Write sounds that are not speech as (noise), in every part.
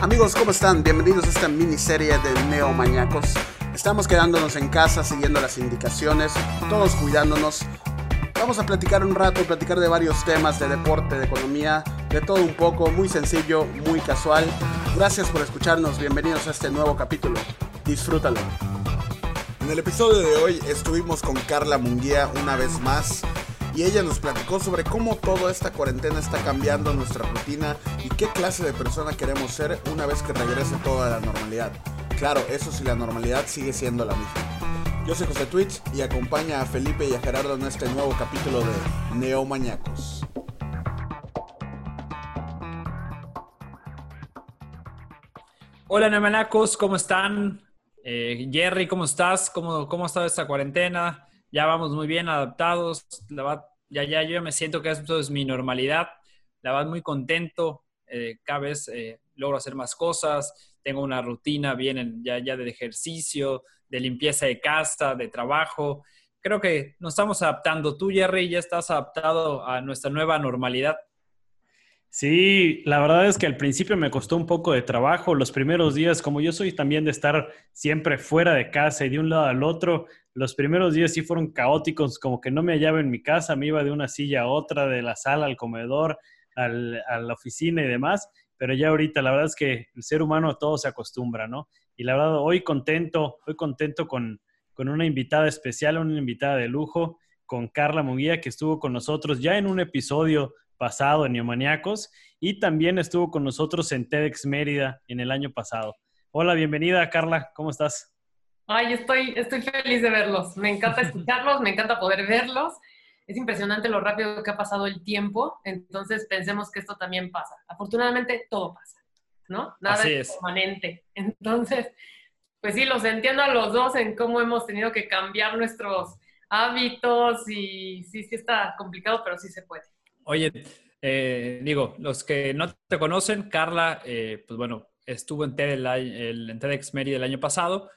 Amigos, ¿cómo están? Bienvenidos a esta miniserie de Neomañacos. Estamos quedándonos en casa, siguiendo las indicaciones, todos cuidándonos. Vamos a platicar un rato, platicar de varios temas, de deporte, de economía, de todo un poco, muy sencillo, muy casual. Gracias por escucharnos, bienvenidos a este nuevo capítulo. Disfrútalo. En el episodio de hoy estuvimos con Carla Munguía una vez más y ella nos platicó sobre cómo toda esta cuarentena está cambiando nuestra rutina y qué clase de persona queremos ser una vez que regrese toda la normalidad. Claro, eso si la normalidad sigue siendo la misma. Yo soy José Twitch y acompaña a Felipe y a Gerardo en este nuevo capítulo de Neomañacos. Hola Neomañacos, ¿cómo están? Eh, Jerry, ¿cómo estás? ¿Cómo, ¿Cómo ha estado esta cuarentena? Ya vamos muy bien adaptados. La ya, ya yo me siento que esto es mi normalidad. La verdad, muy contento. Eh, cada vez eh, logro hacer más cosas. Tengo una rutina bien ya, ya de ejercicio, de limpieza de casa, de trabajo. Creo que nos estamos adaptando. Tú, Jerry, ya estás adaptado a nuestra nueva normalidad. Sí, la verdad es que al principio me costó un poco de trabajo. Los primeros días, como yo soy también de estar siempre fuera de casa y de un lado al otro, los primeros días sí fueron caóticos, como que no me hallaba en mi casa, me iba de una silla a otra, de la sala al comedor, al, a la oficina y demás, pero ya ahorita la verdad es que el ser humano todo se acostumbra, ¿no? Y la verdad, hoy contento, hoy contento con, con una invitada especial, una invitada de lujo, con Carla Muguía, que estuvo con nosotros ya en un episodio pasado en Neomaniacos y también estuvo con nosotros en TEDx Mérida en el año pasado. Hola, bienvenida Carla, ¿cómo estás? Ay, estoy, estoy feliz de verlos. Me encanta escucharlos, me encanta poder verlos. Es impresionante lo rápido que ha pasado el tiempo, entonces pensemos que esto también pasa. Afortunadamente todo pasa, ¿no? Nada es permanente. Entonces, pues sí, los entiendo a los dos en cómo hemos tenido que cambiar nuestros hábitos y sí, sí está complicado, pero sí se puede. Oye, eh, digo, los que no te conocen, Carla, eh, pues bueno, estuvo en, TED el, en TEDx Mérida el año pasado.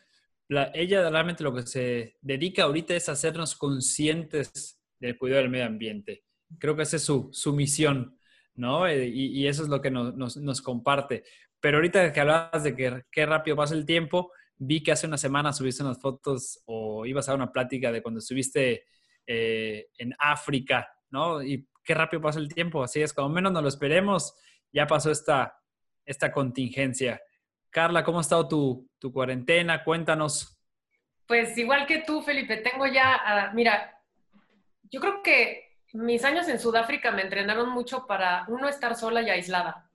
ella realmente lo que se dedica ahorita es hacernos conscientes del cuidado del medio ambiente. Creo que esa es su, su misión, ¿no? Eh, y, eso es lo que nos, nos, nos, comparte. Pero ahorita que hablabas de que qué rápido pasa el tiempo, vi que hace una semana subiste unas fotos o ibas a una plática de cuando estuviste en África, ¿no? Y qué rápido pasa el tiempo. Así es, como menos nos lo esperemos, ya pasó esta, esta contingencia. Carla, ¿cómo ha estado tu, tu cuarentena? Cuéntanos. Pues igual que tú, Felipe, tengo ya, ah, mira, yo creo que mis años en Sudáfrica me entrenaron mucho para, uno, estar sola y aislada,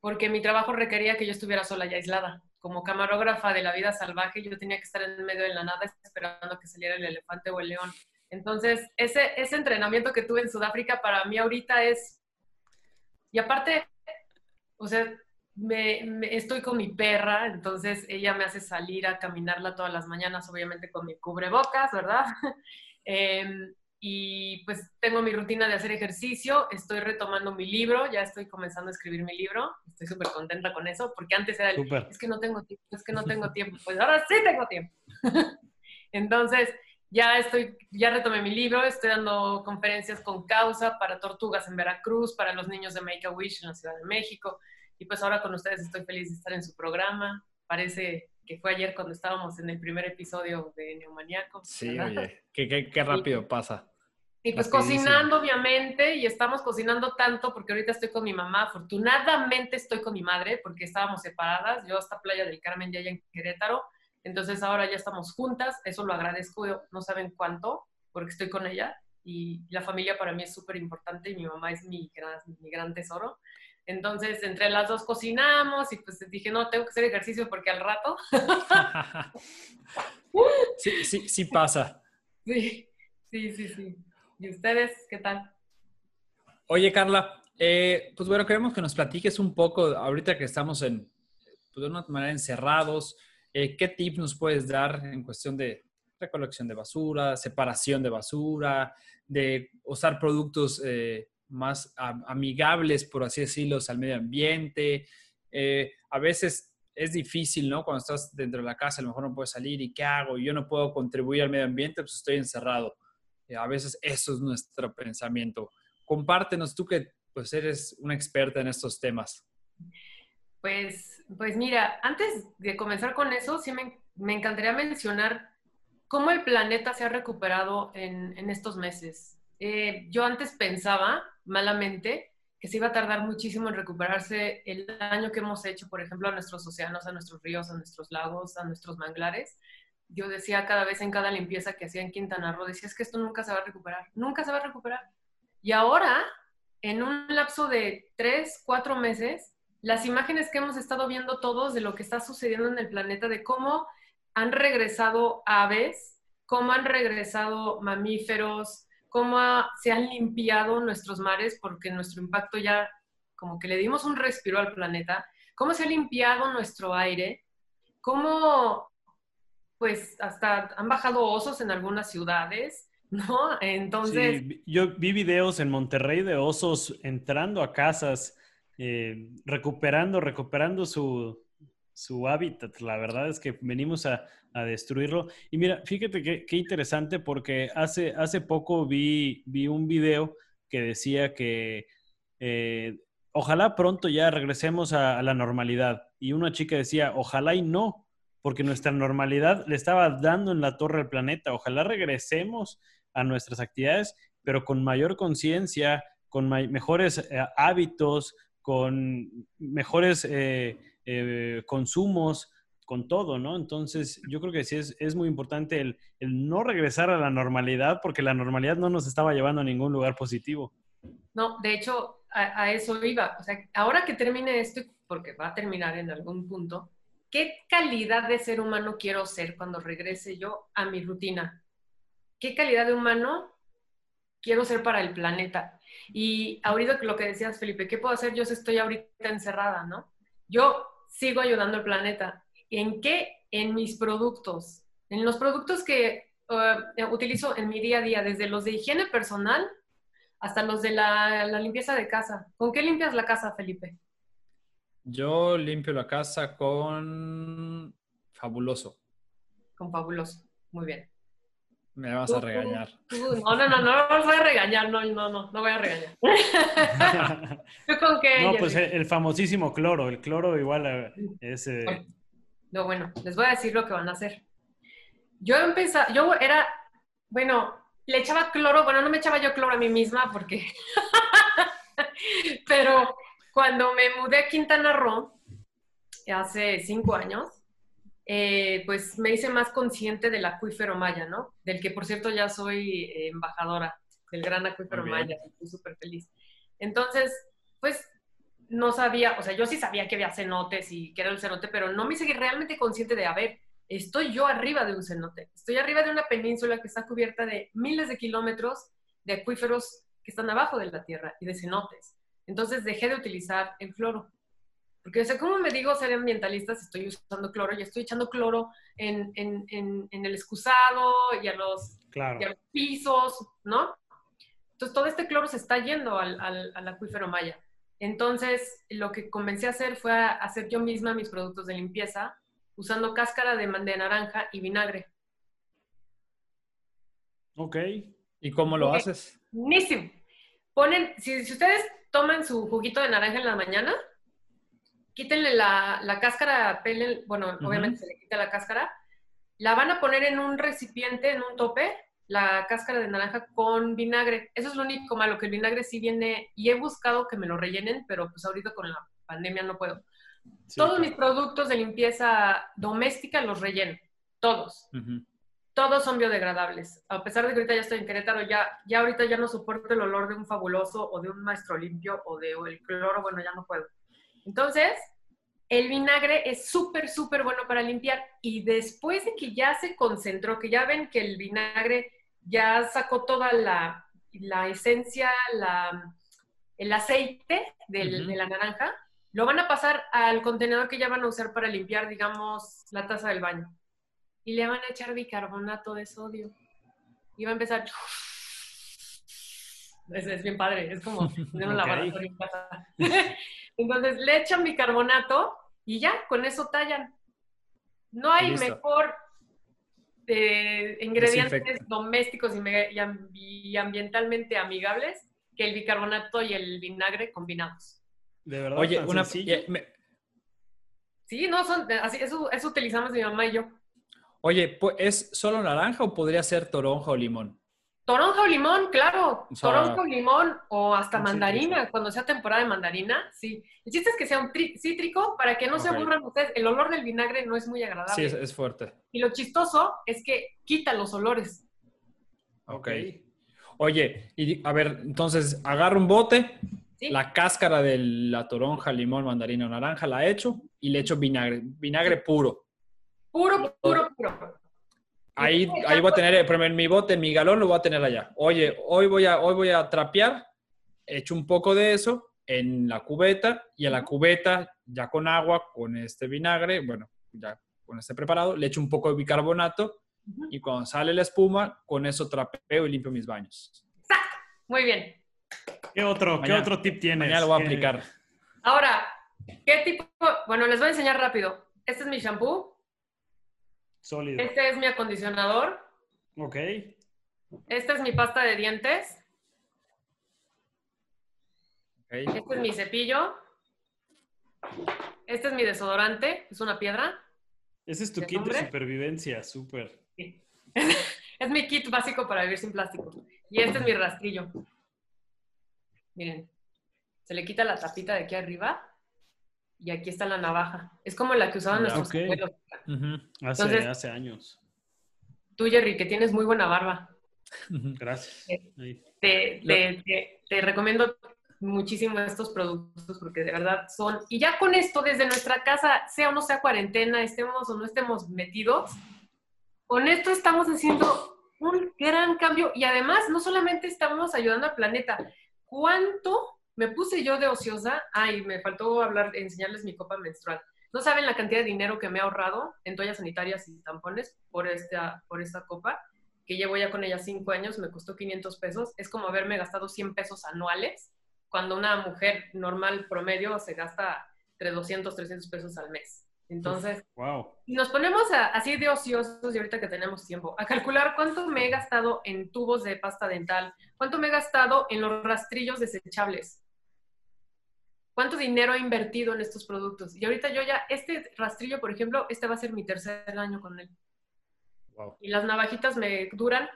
porque mi trabajo requería que yo estuviera sola y aislada. Como camarógrafa de la vida salvaje, yo tenía que estar en medio de la nada esperando que saliera el elefante o el león. Entonces, ese, ese entrenamiento que tuve en Sudáfrica para mí ahorita es... Y aparte, o sea, me, estoy con mi perra, entonces ella me hace salir a caminarla todas las mañanas, obviamente con mi cubrebocas, ¿verdad? (laughs) Em, y pues tengo mi rutina de hacer ejercicio, estoy retomando mi libro, ya estoy comenzando a escribir mi libro, estoy súper contenta con eso, porque antes era el, es que no tengo tiempo, es que no (laughs) tengo tiempo, pues ahora sí tengo tiempo. (laughs) Entonces, ya estoy, ya retomé mi libro, estoy dando conferencias con causa para tortugas en Veracruz, para los niños de Make a Wish en la Ciudad de México. Y pues ahora con ustedes estoy feliz de estar en su programa. Parece que fue ayer cuando estábamos en el primer episodio de Neomaniaco. Sí, oye, (laughs) qué, qué, rápido pasa. Y pues cocinando, obviamente, y estamos cocinando tanto porque ahorita estoy con mi mamá. Afortunadamente estoy con mi madre porque estábamos separadas. Yo hasta Playa del Carmen ya en Querétaro entonces ahora ya estamos juntas, eso lo agradezco, no saben cuánto, porque estoy con ella y la familia para mí es súper importante y mi mamá es mi gran, mi gran tesoro. Entonces, entre las dos cocinamos y pues dije, no, tengo que hacer ejercicio porque al rato. (laughs) sí, sí, sí pasa. Sí, sí, sí, sí. ¿Y ustedes qué tal? Oye, Carla, eh, pues bueno, queremos que nos platiques un poco, ahorita que estamos en, pues de una manera encerrados, eh, ¿Qué tips nos puedes dar en cuestión de recolección de basura, separación de basura, de usar productos eh, más amigables, por así decirlo, al medio ambiente? Eh, a veces es difícil, ¿no? Cuando estás dentro de la casa, a lo mejor no puedes salir y ¿qué hago? Yo no puedo contribuir al medio ambiente, pues estoy encerrado. a veces eso es nuestro pensamiento. Compártenos tú que pues eres una experta en estos temas. Pues, pues mira, antes de comenzar con eso, sí me, encantaría mencionar cómo el planeta se ha recuperado en, en estos meses. Eh, yo antes pensaba, malamente, que se iba a tardar muchísimo en recuperarse el daño que hemos hecho, por ejemplo, a nuestros océanos, a nuestros ríos, a nuestros lagos, a nuestros manglares. Yo decía cada vez en cada limpieza que hacía en Quintana Roo, decía, es que esto nunca se va a recuperar, nunca se va a recuperar. Y ahora, en un lapso de tres, cuatro meses, las imágenes que hemos estado viendo todos de lo que está sucediendo en el planeta, de cómo han regresado aves, cómo han regresado mamíferos, cómo se han limpiado nuestros mares, porque nuestro impacto ya como que le dimos un respiro al planeta, cómo se ha limpiado nuestro aire, cómo pues hasta han bajado osos en algunas ciudades, (laughs) ¿no? Entonces... Sí, yo vi videos en Monterrey de osos entrando a casas, eh, recuperando, recuperando su, su hábitat. La verdad es que venimos a, a destruirlo. Y mira, fíjate qué interesante porque hace, hace poco vi, vi un video que decía que eh, ojalá pronto ya regresemos a, la normalidad. Y una chica decía, ojalá y no, porque nuestra normalidad le estaba dando en la torre al planeta. Ojalá regresemos a nuestras actividades, pero con mayor conciencia, con mejores eh, hábitos, con mejores eh, eh, consumos, con todo, ¿no? Entonces, yo creo que sí es, muy importante el, el, no regresar a la normalidad porque la normalidad no nos estaba llevando a ningún lugar positivo. No, de hecho, a, a eso iba. O sea, ahora que termine esto, porque va a terminar en algún punto, ¿qué calidad de ser humano quiero ser cuando regrese yo a mi rutina? ¿Qué calidad de humano quiero ser para el planeta? Y ahorita lo que decías, Felipe, ¿qué puedo hacer? Yo estoy ahorita encerrada, ¿no? Yo sigo ayudando al planeta. ¿En qué? En mis productos. En los productos que uh, utilizo en mi día a día, desde los de higiene personal hasta los de la, la, limpieza de casa. ¿Con qué limpias la casa, Felipe? Yo limpio la casa con fabuloso. Con fabuloso, muy bien. Me vas a regañar. no, no, no, no, no voy a regañar, no, no, no, no voy a regañar. (laughs) ¿Tú con qué? No, pues el, famosísimo cloro, el cloro igual es... Eh... No, bueno, les voy a decir lo que van a hacer. Yo empecé, yo era, bueno, le echaba cloro, bueno, no me echaba yo cloro a mí misma porque, (laughs) pero cuando me mudé a Quintana Roo, hace cinco años, eh, pues me hice más consciente del acuífero maya, ¿no? Del que, por cierto, ya soy eh, embajadora del gran acuífero maya, estoy súper feliz. Entonces, pues no sabía, o sea, yo sí sabía que había cenotes y que era el cenote, pero no me hice realmente consciente de, a ver, estoy yo arriba de un cenote, estoy arriba de una península que está cubierta de miles de kilómetros de acuíferos que están abajo de la tierra y de cenotes. Entonces dejé de utilizar el cloro. Porque, o sea, ¿cómo me digo ser ambientalista si estoy usando cloro? Y estoy echando cloro en, en, en, en el excusado y a, los, claro. y a, los, pisos, ¿no? Entonces, todo este cloro se está yendo al, al, al, acuífero maya. Entonces, lo que comencé a hacer fue a hacer yo misma mis productos de limpieza usando cáscara de, de naranja y vinagre. Ok. ¿Y cómo lo okay. haces? Buenísimo. Ponen, si, si ustedes toman su juguito de naranja en la mañana, quítenle la, la cáscara, pelen, bueno, uh -huh. obviamente se le quita la cáscara, la van a poner en un recipiente, en un tope, la cáscara de naranja con vinagre. Eso es lo único malo, que el vinagre sí viene, y he buscado que me lo rellenen, pero pues ahorita con la pandemia no puedo. Sí, todos claro. mis productos de limpieza doméstica los relleno, todos. Uh -huh. Todos son biodegradables. A pesar de que ahorita ya estoy en Querétaro, ya, ya ahorita ya no soporto el olor de un fabuloso o de un maestro limpio o de o el cloro, bueno, ya no puedo. Entonces, el vinagre es súper, súper bueno para limpiar. Y después de que ya se concentró, que ya ven que el vinagre ya sacó toda la, la esencia, la, el aceite del, uh -huh. de la naranja, lo van a pasar al contenedor que ya van a usar para limpiar, digamos, la taza del baño. Y le van a echar bicarbonato de sodio. Y va a empezar... Es, es bien padre, es como tener un okay. laboratorio en casa. (laughs) Entonces le echan bicarbonato y ya, con eso tallan. No hay Listo. mejor eh, ingredientes domésticos y, y, ambientalmente amigables que el bicarbonato y el vinagre combinados. De verdad. Oye, una, me, Sí, no, son, así, eso, eso utilizamos mi mamá y yo. Oye, ¿es solo naranja o podría ser toronja o limón? Toronja o limón, claro. O sea, Toronja o limón o hasta mandarina, cuando sea temporada de mandarina, sí. El chiste es que sea un tri- cítrico para que no se aburran ustedes. El olor del vinagre no es muy agradable. Sí, es, es fuerte. Y lo chistoso es que quita los olores. Ok. Oye, y a ver, entonces agarro un bote, la cáscara de la toronja, limón, mandarina o naranja la echo y le echo vinagre, vinagre puro. Puro, puro, puro. Ahí, ahí voy a tener, ejemplo, en mi bote, en mi galón lo voy a tener allá. Oye, hoy voy a, hoy voy a trapear, echo un poco de eso en la cubeta y a la cubeta, ya con agua, con este vinagre, bueno, ya con este preparado, le echo un poco de bicarbonato y cuando sale la espuma, con eso trapeo y limpio mis baños. Muy bien. ¿Qué otro, ¿qué Mañana- otro tip tienes? Mañana lo voy a ¿Qué- aplicar. Ahora, ¿qué tipo? Bueno, les voy a enseñar rápido. Este es mi shampoo, Sólido. este es mi acondicionador, Ok. esta es mi pasta de dientes, ¿ok? este es mi cepillo, este es mi desodorante, es una piedra. Ese es tu ¿De kit de supervivencia, súper. Sí. (laughs) es mi kit básico para vivir sin plástico. Y este es mi rastrillo. Miren, se le quita la tapita de aquí arriba y aquí está la navaja. Es como la que usaban Ya, nuestros ok. abuelos. Ujú, Hace, Entonces- hace años. Tú, Jerry, que tienes muy buena barba. Gracias. Eh, te, te- te- te recomiendo muchísimo estos productos porque de verdad son... Y ya con esto, desde nuestra casa, sea o no sea cuarentena, estemos o no estemos metidos, con esto estamos haciendo un gran cambio y además no solamente estamos ayudando al planeta, ¿cuánto me puse yo de ociosa? Ay, me faltó hablar, enseñarles mi copa menstrual. No saben la cantidad de dinero que me he ahorrado en toallas sanitarias y tampones por esta, por esta copa que llevo ya con ella cinco años, me costó 500 pesos. Es como haberme gastado 100 pesos anuales, cuando una mujer normal promedio se gasta entre 200, 300 pesos al mes. Entonces, Wow. nos ponemos a- así de ociosos y ahorita que tenemos tiempo, a calcular cuánto me he gastado en tubos de pasta dental, cuánto me he gastado en los rastrillos desechables, cuánto dinero he invertido en estos productos. Y ahorita yo ya, este rastrillo, por ejemplo, este va a ser mi tercer año con él. Wow. Y las navajitas me duran,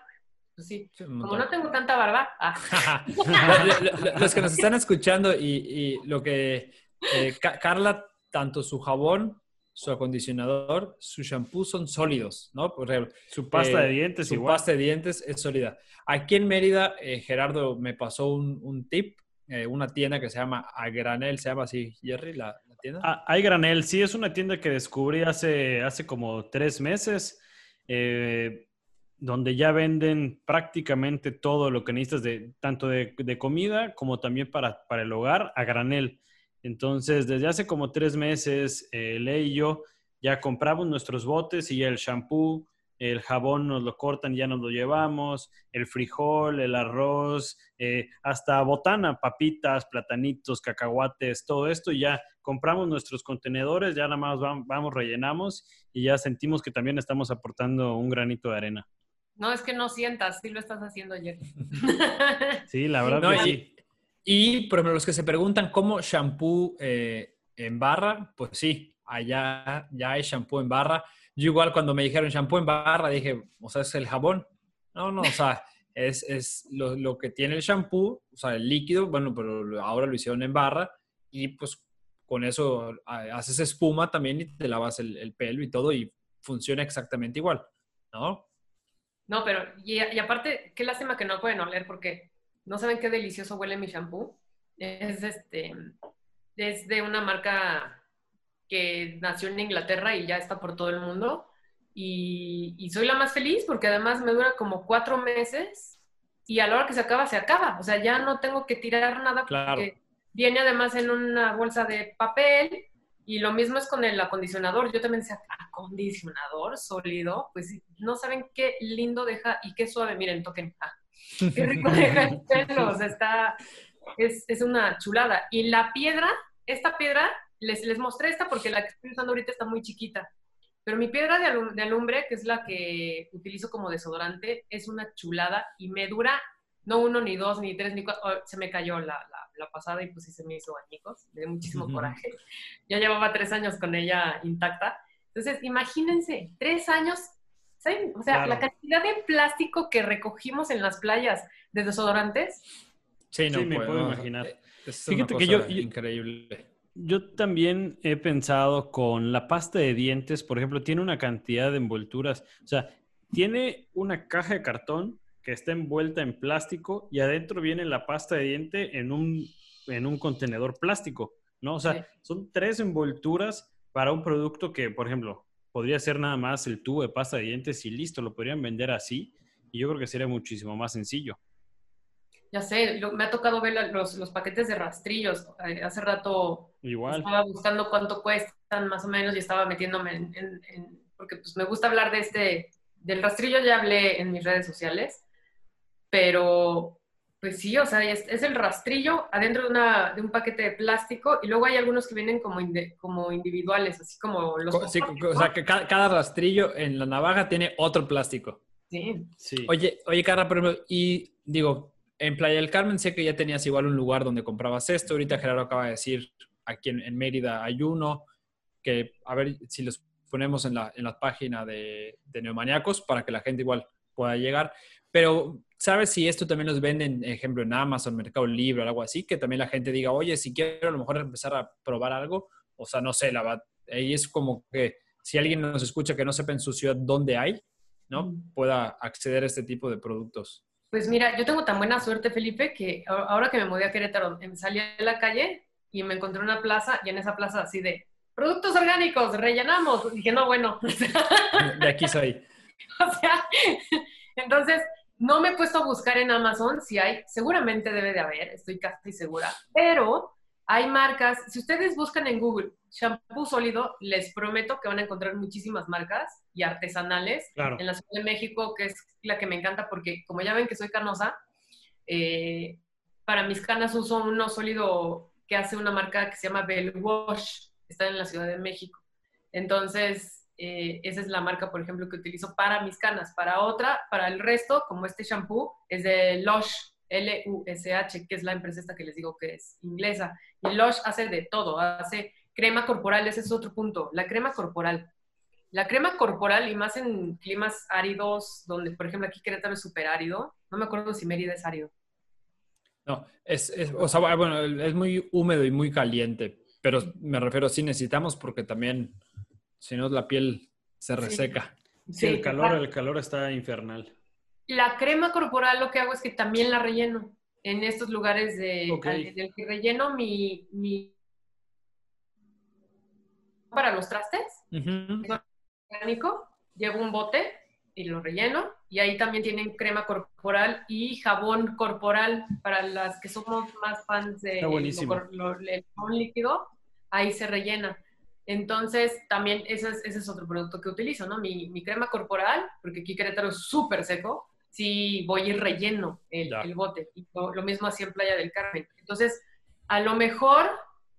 pues sí, como no tengo tanta barba, ah, (laughs) Lo- lo- lo- Los que nos están escuchando y, y lo que eh, Ca- Carla, tanto su jabón, su acondicionador, su shampoo son sólidos, ¿no? Por ejemplo, Su pasta eh, de dientes su igual. pasta de dientes es sólida. Aquí en Mérida, eh, Gerardo me pasó un, un tip, eh, una tienda que se llama A Granel, se llama así, Jerry, la, la tienda. Ah, hay granel, sí, es una tienda que descubrí hace, hace como tres meses, eh, donde ya venden prácticamente todo lo que necesitas, de, tanto de, de comida como también para, para el hogar, a granel. Entonces, desde hace como tres meses, eh, Ley y yo ya compramos nuestros botes y el shampoo, el jabón nos lo cortan y ya nos lo llevamos, el frijol, el arroz, eh, hasta botana, papitas, platanitos, cacahuates, todo esto y ya compramos nuestros contenedores, ya nada más vam- vamos, rellenamos y ya sentimos que también estamos aportando un granito de arena. no es que no sientas, sí lo estás haciendo ayer. Sí, la verdad No, que y- sí. Y, por ejemplo, los que se preguntan cómo shampoo eh, en barra, pues sí, allá ya hay shampoo en barra. Yo igual cuando me dijeron shampoo en barra, dije, o sea, es el jabón. No, no, o sea, es, es lo, lo que tiene el shampoo, o sea, el líquido, bueno, pero ahora lo hicieron en barra y pues con eso haces espuma también y te lavas el, el pelo y todo y funciona exactamente igual, ¿no? No, pero, y, y aparte, qué lástima que no pueden oler porque no saben qué delicioso huele mi shampoo. Es este, es de una marca que nació en Inglaterra y ya está por todo el mundo. Y, y soy la más feliz porque además me dura como cuatro meses y a la hora que se acaba, se acaba. O sea, ya no tengo que tirar nada Claro. porque viene además en una bolsa de papel y lo mismo es con el acondicionador. Yo también decía, acondicionador sólido, pues no saben qué lindo deja y qué suave. Miren, toquen. Ah, qué rico deja el pelo. O sea, está, es, es una chulada. Y la piedra, esta piedra, les, les mostré esta porque la que estoy usando ahorita está muy chiquita. Pero mi piedra de, alum- de alumbre, que es la que utilizo como desodorante, es una chulada y me dura no uno, ni dos, ni tres, ni cuatro. oh, se me cayó la, la la pasada y pues sí se me hizo añicos, me dio muchísimo coraje. Ya llevaba tres años con ella intacta. Entonces, imagínense, tres años, ¿saben? O sea, la cantidad de plástico que recogimos en las playas de desodorantes. Sí, no me puedo imaginar. Fíjate que yo, increíble. Yo también he pensado con la pasta de dientes, por ejemplo, tiene una cantidad de envolturas, o sea, tiene una caja de cartón que está envuelta en plástico y adentro viene la pasta de diente en un, en un contenedor plástico, ¿no? O sea, son tres envolturas para un producto que, por ejemplo, podría ser nada más el tubo de pasta de dientes y listo, lo podrían vender así y yo creo que sería muchísimo más sencillo. Ya sé, me ha tocado ver los, los paquetes de rastrillos. Eh, hace rato Igual. estaba buscando cuánto cuestan más o menos y estaba metiéndome en, porque pues me gusta hablar de este, del rastrillo ya hablé en mis redes sociales, pero pues sí, o sea, es, es el rastrillo adentro de, una, de, un paquete de plástico y luego hay algunos que vienen como, como individuales, así como los... Sí, o sea, que cada, cada, rastrillo en la navaja tiene otro plástico. Sí. sí. Oye, oye, Carla, por ejemplo, y digo, en Playa del Carmen sé que ya tenías igual un lugar donde comprabas esto. Ahorita Gerardo acaba de decir, aquí en, Mérida hay uno, que a ver si los ponemos en la, en la página de, de Neomaniacos para que la gente igual pueda llegar. Pero, ¿sabes si esto también los venden, ejemplo, en Amazon, Mercado Libre o algo así? Que también la gente diga, oye, si quiero a lo mejor empezar a probar algo. O sea, no sé, la ahí es como que si alguien nos escucha que no sepa en su ciudad dónde hay, ¿no? Pueda acceder a este tipo de productos. Pues mira, yo tengo tan buena suerte, Felipe, que ahora que me mudé a Querétaro, em, salí a la calle y me encontré una plaza y en esa plaza así de productos orgánicos, rellenamos. Y dije, no, bueno. De aquí soy. (laughs) o sea, entonces no me he puesto a buscar en Amazon si hay, seguramente debe de haber, estoy casi segura, pero hay marcas, si ustedes buscan en Google shampoo sólido, les prometo que van a encontrar muchísimas marcas y artesanales en la Ciudad de México, que es la que me encanta porque como ya ven que soy canosa, eh, para mis canas uso uno sólido que hace una marca que se llama Bell Wash, está en la Ciudad de México. Entonces, eh, esa es la marca, por ejemplo, que utilizo para mis canas. Para otra, para el resto, como este shampoo, es de Lush, L-U-S-H, que es la empresa esta que les digo que es inglesa. Y Lush hace de todo, hace crema corporal, ese es otro punto. La crema corporal. La crema corporal, y más en climas áridos, donde, por ejemplo, aquí Querétaro es súper árido, no me acuerdo si Mérida es árido. No, es, o sea, bueno, es muy húmedo y muy caliente, pero me refiero, sí necesitamos porque también, si no, la piel se reseca. Sí, el calor, el calor está infernal. La crema corporal lo que hago es que también la relleno en estos lugares de, del que relleno mi, mi, para los trastes, orgánico, llevo un bote y lo relleno y ahí también tienen crema corporal y jabón corporal para las que somos más fans de lo, jabón líquido, ahí se rellena. Entonces, también ese es, ese es otro producto que utilizo, ¿no? Mi, mi crema corporal, porque aquí Querétaro es súper seco, si voy a ir relleno el, el bote. Y lo, mismo así en Playa del Carmen. Entonces, a lo mejor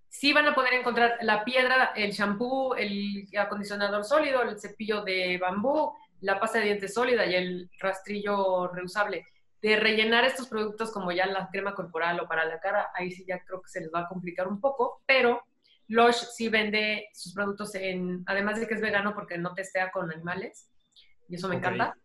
sí van a poder encontrar la piedra, el shampoo, el acondicionador sólido, el cepillo de bambú, la pasta de dientes sólida y el rastrillo reusable. De rellenar estos productos como ya la crema corporal o para la cara, ahí sí ya creo que se les va a complicar un poco, pero Lush sí vende sus productos en, además de que es vegano porque no testea con animales, y eso me encanta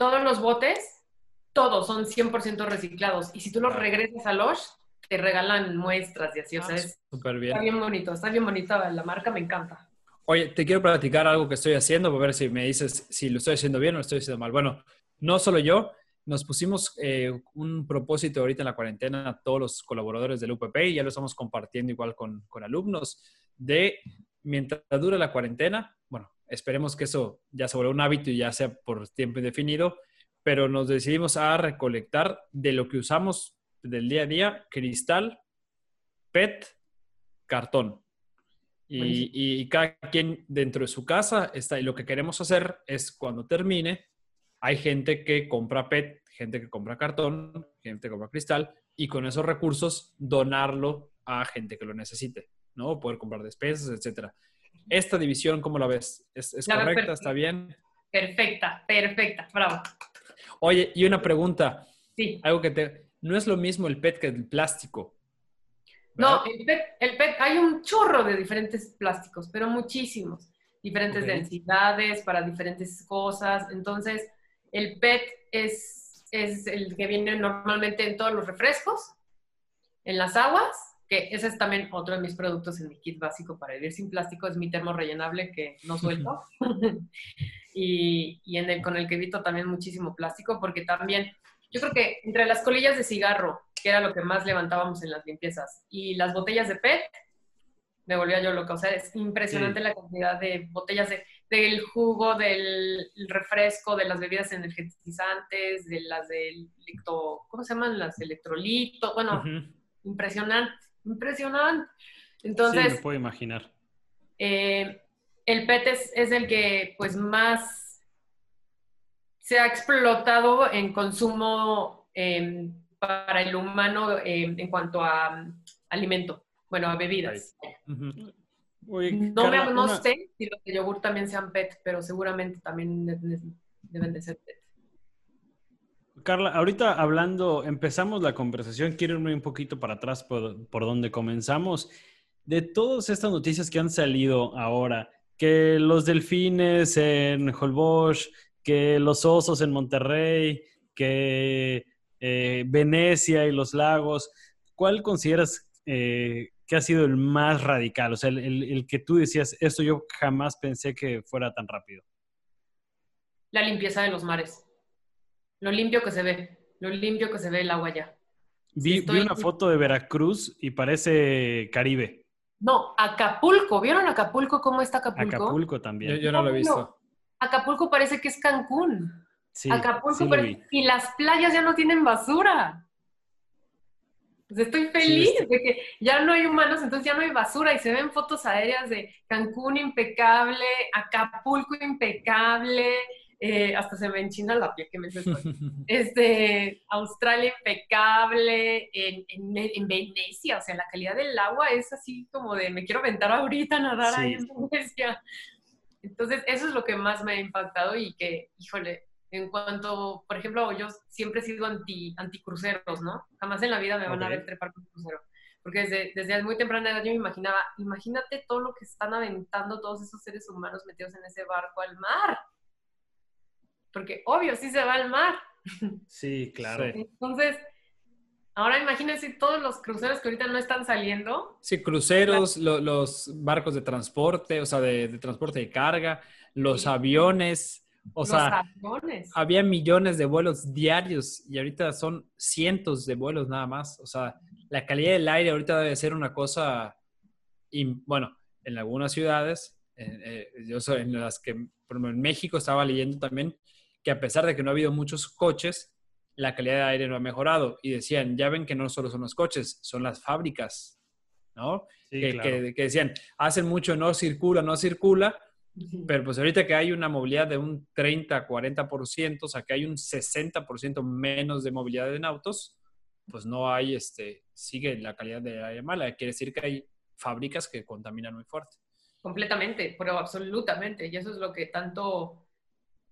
todos los botes, todos son 100% reciclados. Y si tú los regresas a Lush, te regalan muestras y así. o sea, ah, es, bien. está bien bonito, está bien bonita la marca, me encanta. Oye, te quiero platicar algo que estoy haciendo, para ver si me dices si lo estoy haciendo bien o lo estoy haciendo mal. Bueno, no solo yo, nos pusimos eh, un propósito ahorita en la cuarentena, todos los colaboradores del UPP, y ya lo estamos compartiendo igual con, con alumnos, de mientras dure la cuarentena, bueno, Esperemos que eso ya se vuelva un hábito y ya sea por tiempo indefinido, pero nos decidimos a recolectar de lo que usamos del día a día, cristal, PET, cartón. Y, cada quien dentro de su casa está. Y lo que queremos hacer es cuando termine, hay gente que compra PET, gente que compra cartón, gente que compra cristal, y con esos recursos donarlo a gente que lo necesite, ¿no? Poder comprar despensas, etcétera. Esta división, ¿cómo la ves? ¿Es, correcta? ¿Está bien? Perfecta, perfecta, bravo. Oye, y una pregunta. Sí. Algo que te... No es lo mismo el PET que el plástico. No, el PET, el PET, hay un chorro de diferentes plásticos, pero muchísimos. Diferentes densidades para diferentes cosas. Entonces, el PET es, es el que viene normalmente en todos los refrescos, en las aguas, que ese es también otro de mis productos en mi kit básico para vivir sin plástico, es mi termo rellenable que no suelto. (laughs) y y en el, con el que evito también muchísimo plástico, porque también, yo creo que entre las colillas de cigarro, que era lo que más levantábamos en las limpiezas, y las botellas de PET, me volvía yo loca. O sea, es impresionante Sí. la cantidad de botellas de, del jugo, del refresco, de las bebidas energizantes, de las del licto, ¿cómo se llaman? Las electrolitos. Bueno, impresionante, impresionante. sí, Entonces, me puedo imaginar. eh, el PET es, es el que pues más se ha explotado en consumo eh, para el humano eh, en cuanto a um, alimento, bueno, a bebidas. Oye, No, me, Carla, no una- sé si los de yogur también sean PET, pero seguramente también de- de- deben de ser PET. Carla, ahorita hablando, empezamos la conversación, quiero irme un poquito para atrás por, por donde comenzamos. De todas estas noticias que han salido ahora, que los delfines en Holbox, que los osos en Monterrey, que eh, Venecia y los lagos, ¿cuál consideras eh, que ha sido el más radical? O sea, el, el- el que tú decías, esto yo jamás pensé que fuera tan rápido. La limpieza de los mares. Lo limpio que se ve, lo limpio que se ve el agua ya. Vi, una foto de Veracruz y parece Caribe. No, Acapulco. ¿Vieron Acapulco? ¿Cómo está Acapulco? Acapulco también. yo no lo he visto. Acapulco parece que es Cancún. Sí, Acapulco sí parece- y las playas ya no tienen basura. Pues estoy feliz este- de que ya no hay humanos, entonces ya no hay basura y se ven fotos aéreas de Cancún impecable, Acapulco impecable, eh, hasta se me enchina la piel que me estoy. (laughs) este, Australia impecable, en, en- en Venecia, o sea, la calidad del agua es así como de me quiero aventar ahorita a nadar ahí Sí. en Venecia. Entonces, eso es lo que más me ha impactado y que, híjole, en cuanto, por ejemplo, yo siempre he sido anti, anti cruceros, ¿no? Jamás en la vida me van a ver trepar con un crucero. Porque desde, desde muy temprana edad yo me imaginaba, imagínate todo lo que están aventando todos esos seres humanos metidos en ese barco al mar. Porque obvio, sí se va al mar. Sí, claro. (laughs) Entonces, ahora imagínense todos los cruceros que ahorita no están saliendo. Sí, cruceros, lo- los barcos de transporte, o sea, de, de transporte de carga, los Sí. aviones, o los sea, aviones. había millones de vuelos diarios y ahorita son cientos de vuelos nada más. O sea, la calidad del aire ahorita debe ser una cosa, im- bueno, en algunas ciudades, eh, eh, yo soy en las que, por ejemplo, en México estaba leyendo también que a pesar de que no ha habido muchos coches, la calidad del aire no ha mejorado. Y decían, ya ven que no solo son los coches, son las fábricas, ¿no? Sí, que, claro. que- que decían, hacen mucho, no circula, no circula. Pero pues ahorita que hay una movilidad de un 30, 40%, o sea que hay un 60% menos de movilidad en autos, pues no hay, este, sigue la calidad del aire mala. Quiere decir que hay fábricas que contaminan muy fuerte. Completamente, pero absolutamente. Y eso es lo que tanto,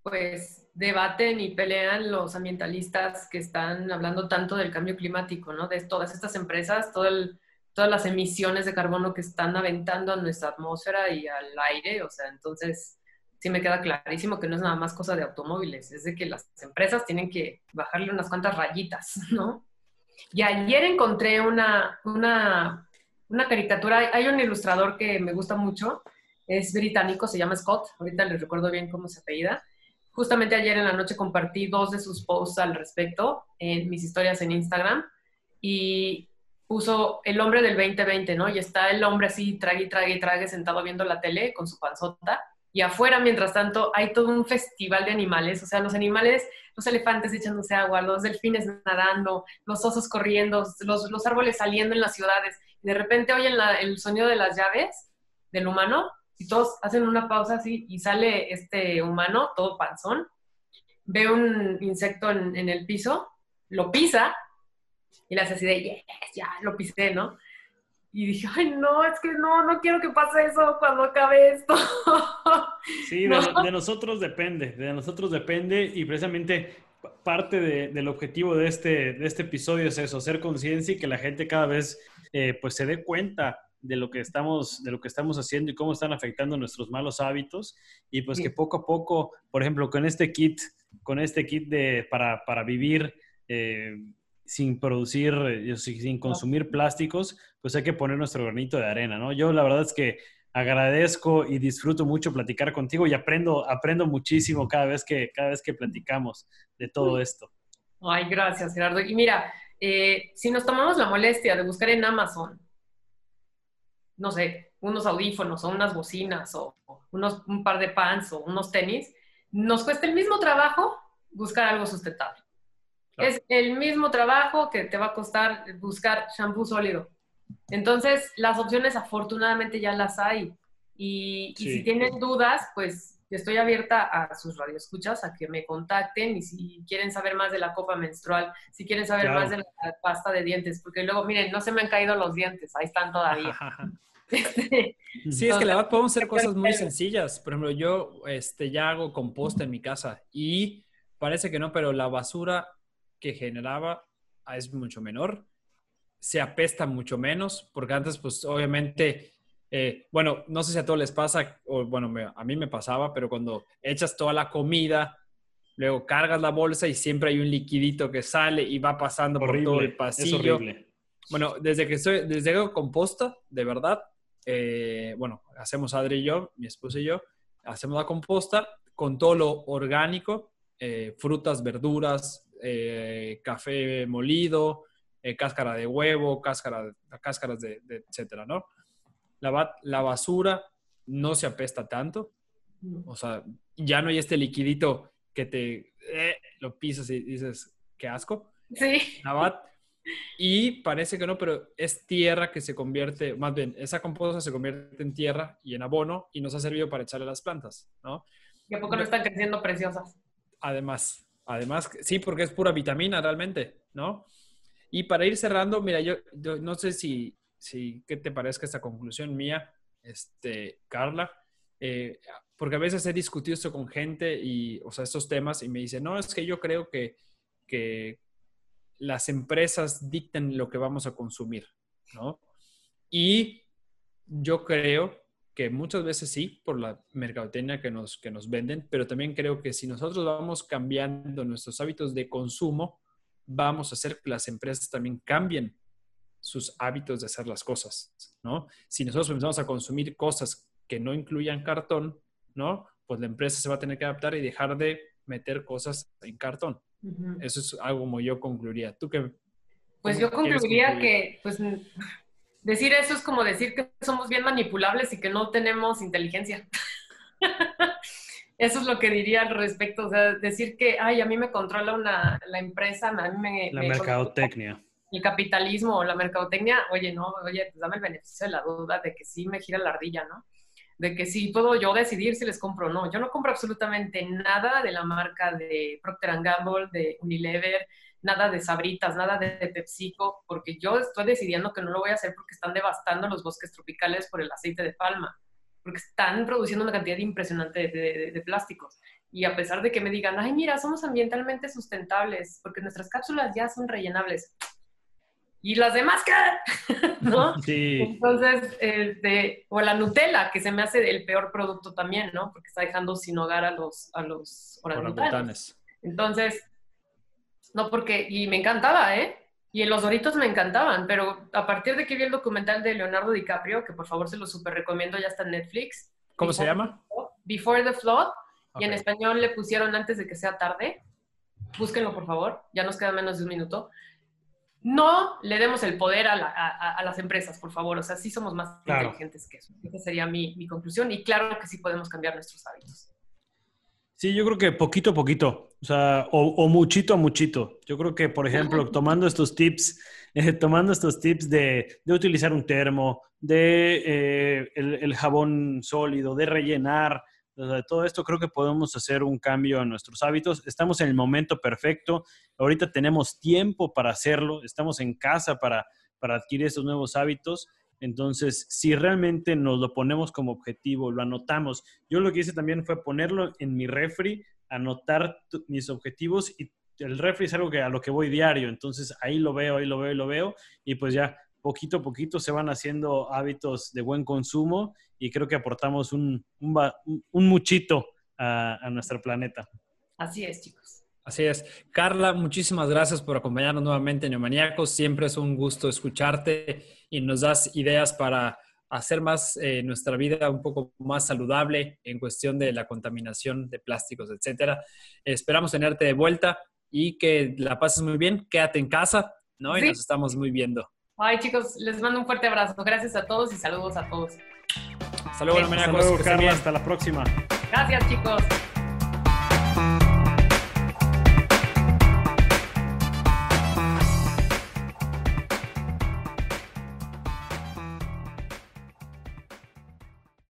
pues, debaten y pelean los ambientalistas que están hablando tanto del cambio climático, ¿no? De todas estas empresas, todo el- todas las emisiones de carbono que están aventando a nuestra atmósfera y al aire. O sea, entonces, sí me queda clarísimo que no es nada más cosa de automóviles, es de que las empresas tienen que bajarle unas cuantas rayitas, (laughs) ¿no? Y ayer encontré una, una, una caricatura, hay un ilustrador que me gusta mucho, es británico, se llama Scott, ahorita les recuerdo bien cómo se apellida. Justamente ayer en la noche compartí dos de sus posts al respecto en mis historias en Instagram y puso el hombre del 2020, ¿no? Y está el hombre así, trague trague trague, sentado viendo la tele con su panzota. Y afuera, mientras tanto, hay todo un festival de animales. O sea, los animales, los elefantes echándose agua, los delfines nadando, los osos corriendo, los, los árboles saliendo en las ciudades. Y de repente oyen el sonido de las llaves del humano y todos hacen una pausa así y sale este humano, todo panzón, ve un insecto en el piso, lo pisa y hace así de, yes, ya, lo pisé, ¿no? Y dije, ay, no, es que no, no quiero que pase eso cuando acabe esto. (laughs) Sí, de, No. de nosotros depende, de nosotros depende y precisamente parte de- del objetivo de este, de este episodio es eso, hacer conciencia y que la gente cada vez eh, pues se dé cuenta de lo que estamos de lo que estamos haciendo y cómo están afectando nuestros malos hábitos y pues que poco a poco por ejemplo con este kit con este kit de para, para vivir eh, sin producir eh, sin consumir plásticos pues hay que poner nuestro granito de arena no yo la verdad es que agradezco y disfruto mucho platicar contigo y aprendo aprendo muchísimo cada vez que cada vez que platicamos de todo esto. Ay gracias Gerardo. Y mira eh, si nos tomamos la molestia de buscar en Amazon no sé, unos audífonos o unas bocinas o unos, un par de pants o unos tenis, nos cuesta el mismo trabajo buscar algo sustentable. Es el mismo trabajo que te va a costar buscar shampoo sólido. Entonces, las opciones afortunadamente ya las hay. Y, si tienen dudas, pues estoy abierta a sus radioescuchas, a que me contacten y si quieren saber más de la copa menstrual, si quieren saber más de la pasta de dientes, porque luego, miren, no se me han caído los dientes, ahí están todavía. (laughs) Sí, es que la verdad podemos hacer cosas muy sencillas. Por ejemplo, yo este, ya hago composta en mi casa y parece que no, pero la basura que generaba es mucho menor. Se apesta mucho menos, porque antes, pues obviamente, eh, bueno, no sé si a todos les pasa, o bueno, a mí me pasaba, pero cuando echas toda la comida, luego cargas la bolsa y siempre hay un liquidito que sale y va pasando por todo el pasillo. Bueno, desde que soy, desde que hago composta, de verdad, eh, bueno, hacemos Adri y yo, mi esposa y yo, hacemos la composta con todo lo orgánico, eh, frutas, verduras, eh, café molido, cáscara de huevo, cáscara, cáscaras de, etcétera, ¿no? La, la basura no se apesta tanto, o sea, ya no hay este liquidito que te lo pisas y dices, qué asco. Sí. La, y parece que no, pero es tierra que se convierte, más bien, esa composta se convierte en tierra y en abono y nos ha servido para echarle a las plantas, ¿no? ¿Y a poco no están creciendo preciosas? Además, además, sí, porque es pura vitamina realmente, ¿no? Y para ir cerrando, mira, yo, no sé si, si, ¿qué te parezca esta conclusión mía, este, Carla? Eh, porque a veces he discutido esto con gente y, o sea, estos temas y me dicen, no, es que yo creo que, que las empresas dicten lo que vamos a consumir, ¿no? Y yo creo que muchas veces sí, por la mercadotecnia que nos, que nos venden, pero también creo que si nosotros vamos cambiando nuestros hábitos de consumo, vamos a hacer que las empresas también cambien sus hábitos de hacer las cosas, ¿no? Si nosotros empezamos a consumir cosas que no incluyan cartón, ¿no? Pues la empresa se va a tener que adaptar y dejar de meter cosas en cartón. Eso es algo como yo concluiría. ¿Tú qué? Pues yo concluiría que, pues, decir eso es como decir que somos bien manipulables y que no tenemos inteligencia. (laughs) eso es lo que diría al respecto. O sea, decir que, ay, a mí me controla una, la empresa, a mí me... La mercadotecnia. El capitalismo o la mercadotecnia, oye, no, oye, pues dame el beneficio de la duda de que sí me gira la ardilla, ¿no? de que si puedo yo decidir si les compro o no. Yo no compro absolutamente nada de la marca de Procter Gamble, de Unilever, nada de Sabritas, nada de, PepsiCo, porque yo estoy decidiendo que no lo voy a hacer porque están devastando los bosques tropicales por el aceite de palma, porque están produciendo una cantidad impresionante de, de plásticos. Y a pesar de que me digan, ay, mira, somos ambientalmente sustentables, porque nuestras cápsulas ya son rellenables ¿y las demás qué? (laughs) ¿No? (laughs) Sí. Entonces, este, o la Nutella, que se me hace el peor producto también, ¿no? Porque está dejando sin hogar a los, a los orangutanes. Entonces, no porque, y me encantaba, ¿eh? Y en los Doritos me encantaban, pero a partir de que vi el documental de Leonardo DiCaprio, que por favor se lo súper recomiendo, ya está en Netflix. ¿Cómo se llama? Before the Flood. Y en español le pusieron antes de que sea tarde. Búsquenlo, por favor. Ya nos queda menos de un minuto no le demos el poder a, las empresas, por favor. O sea, sí somos más inteligentes que eso. Esa sería mi, conclusión. Y claro que sí podemos cambiar nuestros hábitos. Sí, yo creo que poquito a poquito, o sea, o, muchito a muchito. Yo creo que, por ejemplo, tomando estos tips, eh, tomando estos tips de, utilizar un termo, de eh, el, jabón sólido, de rellenar, de todo esto creo que podemos hacer un cambio en nuestros hábitos. Estamos en el momento perfecto. Ahorita tenemos tiempo para hacerlo. Estamos en casa para, para adquirir estos nuevos hábitos. Entonces, si realmente nos lo ponemos como objetivo, lo anotamos. Yo lo que hice también fue ponerlo en mi refri, anotar mis objetivos y el refri es algo que a lo que voy diario. Entonces, ahí lo veo, ahí lo veo, ahí lo veo y pues ya poquito a poquito se van haciendo hábitos de buen consumo y creo que aportamos un, un, muchito a, a nuestro planeta. Así es, chicos. Así es. Carla, muchísimas gracias por acompañarnos nuevamente en Neomaniacos. Siempre es un gusto escucharte y nos das ideas para hacer más eh, nuestra vida un poco más saludable en cuestión de la contaminación de plásticos, etcétera. Esperamos tenerte de vuelta y que la pases muy bien. Quédate en casa, ¿no? Y nos estamos muy viendo. Ay, chicos, les mando un fuerte abrazo. Gracias a todos y saludos a todos. Hasta luego, Hasta luego, Carla. Hasta la próxima. Gracias, chicos.